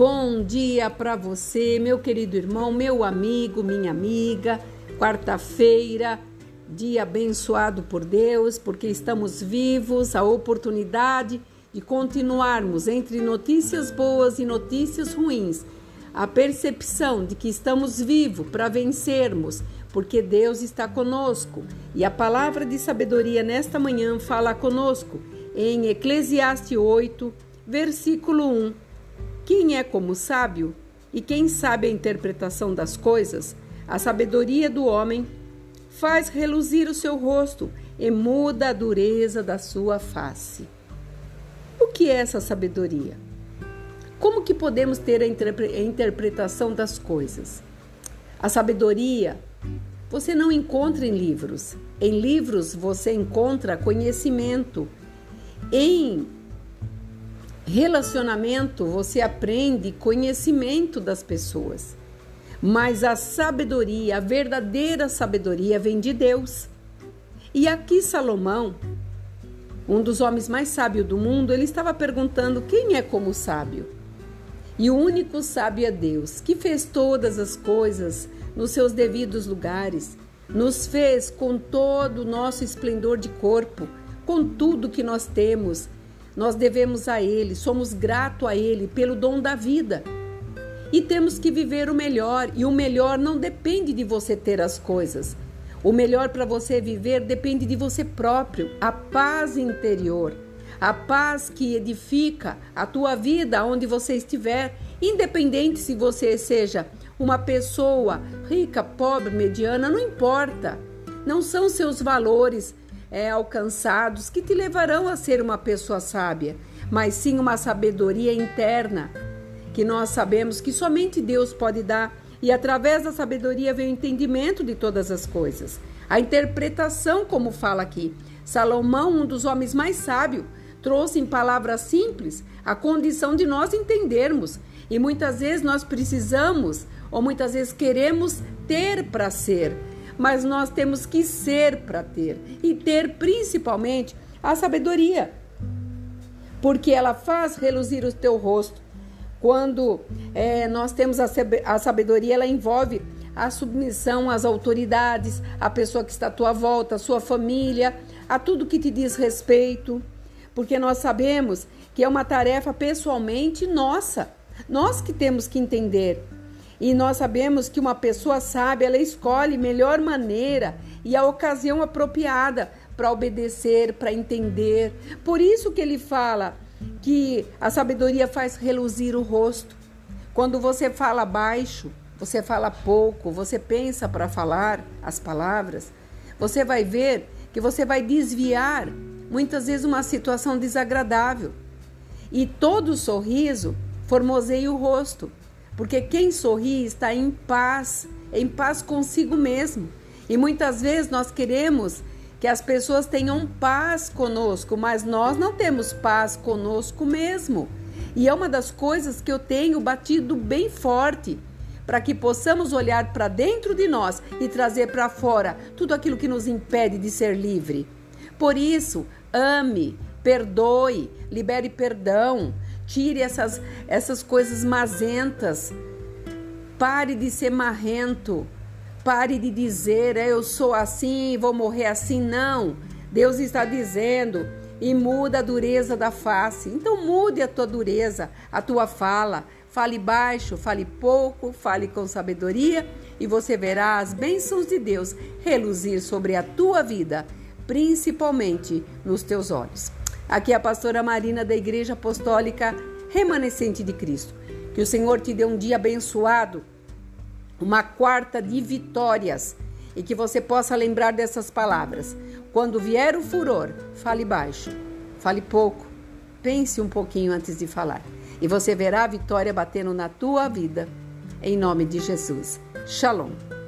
Bom dia para você, meu querido irmão, meu amigo, minha amiga. Quarta-feira, dia abençoado por Deus, porque estamos vivos, a oportunidade de continuarmos entre notícias boas e notícias ruins. A percepção de que estamos vivos para vencermos, porque Deus está conosco. E a palavra de sabedoria nesta manhã fala conosco em Eclesiastes 8, versículo 1 quem é como sábio e quem sabe a interpretação das coisas, a sabedoria do homem faz reluzir o seu rosto e muda a dureza da sua face. O que é essa sabedoria? Como que podemos ter a, a interpretação das coisas? A sabedoria você não encontra em livros. Em livros você encontra conhecimento. Em Relacionamento, você aprende conhecimento das pessoas. Mas a sabedoria, a verdadeira sabedoria vem de Deus. E aqui Salomão, um dos homens mais sábios do mundo, ele estava perguntando quem é como sábio. E o único sábio é Deus, que fez todas as coisas nos seus devidos lugares, nos fez com todo o nosso esplendor de corpo, com tudo que nós temos, nós devemos a Ele, somos gratos a Ele pelo dom da vida. E temos que viver o melhor, e o melhor não depende de você ter as coisas. O melhor para você viver depende de você próprio, a paz interior, a paz que edifica a tua vida onde você estiver, independente se você seja uma pessoa rica, pobre, mediana, não importa. Não são seus valores é, alcançados que te levarão a ser uma pessoa sábia, mas sim uma sabedoria interna que nós sabemos que somente Deus pode dar e através da sabedoria vem o entendimento de todas as coisas. A interpretação, como fala aqui. Salomão, um dos homens mais sábios, trouxe em palavras simples a condição de nós entendermos. E muitas vezes nós precisamos, ou muitas vezes queremos ter para ser mas nós temos que ser para ter. E ter principalmente a sabedoria, porque ela faz reluzir o teu rosto. Quando é, nós temos a sabedoria, ela envolve a submissão às autoridades, à pessoa que está à tua volta, à sua família, a tudo que te diz respeito, porque nós sabemos que é uma tarefa pessoalmente nossa, nós que temos que entender e nós sabemos que uma pessoa sábia, ela escolhe melhor maneira e a ocasião apropriada para obedecer, para entender. Por isso que ele fala que a sabedoria faz reluzir o rosto. Quando você fala baixo, você fala pouco, você pensa para falar as palavras, você vai ver que você vai desviar muitas vezes uma situação desagradável. E todo sorriso formoseia o rosto. Porque quem sorri está em paz, em paz consigo mesmo. E muitas vezes nós queremos que as pessoas tenham paz conosco, mas nós não temos paz conosco mesmo. E é uma das coisas que eu tenho batido bem forte para que possamos olhar para dentro de nós e trazer para fora tudo aquilo que nos impede de ser livre. Por isso, ame, perdoe, libere perdão, Tire essas, essas coisas mazentas. Pare de ser marrento. Pare de dizer, é, eu sou assim vou morrer assim. Não. Deus está dizendo e muda a dureza da face. Então mude a tua dureza, a tua fala. Fale baixo, fale pouco, fale com sabedoria e você verá as bênçãos de Deus reluzir sobre a tua vida, principalmente nos teus olhos. Aqui é a pastora Marina da Igreja Apostólica Remanescente de Cristo. Que o Senhor te dê um dia abençoado, uma quarta de vitórias e que você possa lembrar dessas palavras. Quando vier o furor, fale baixo, fale pouco, pense um pouquinho antes de falar e você verá a vitória batendo na tua vida. Em nome de Jesus. Shalom.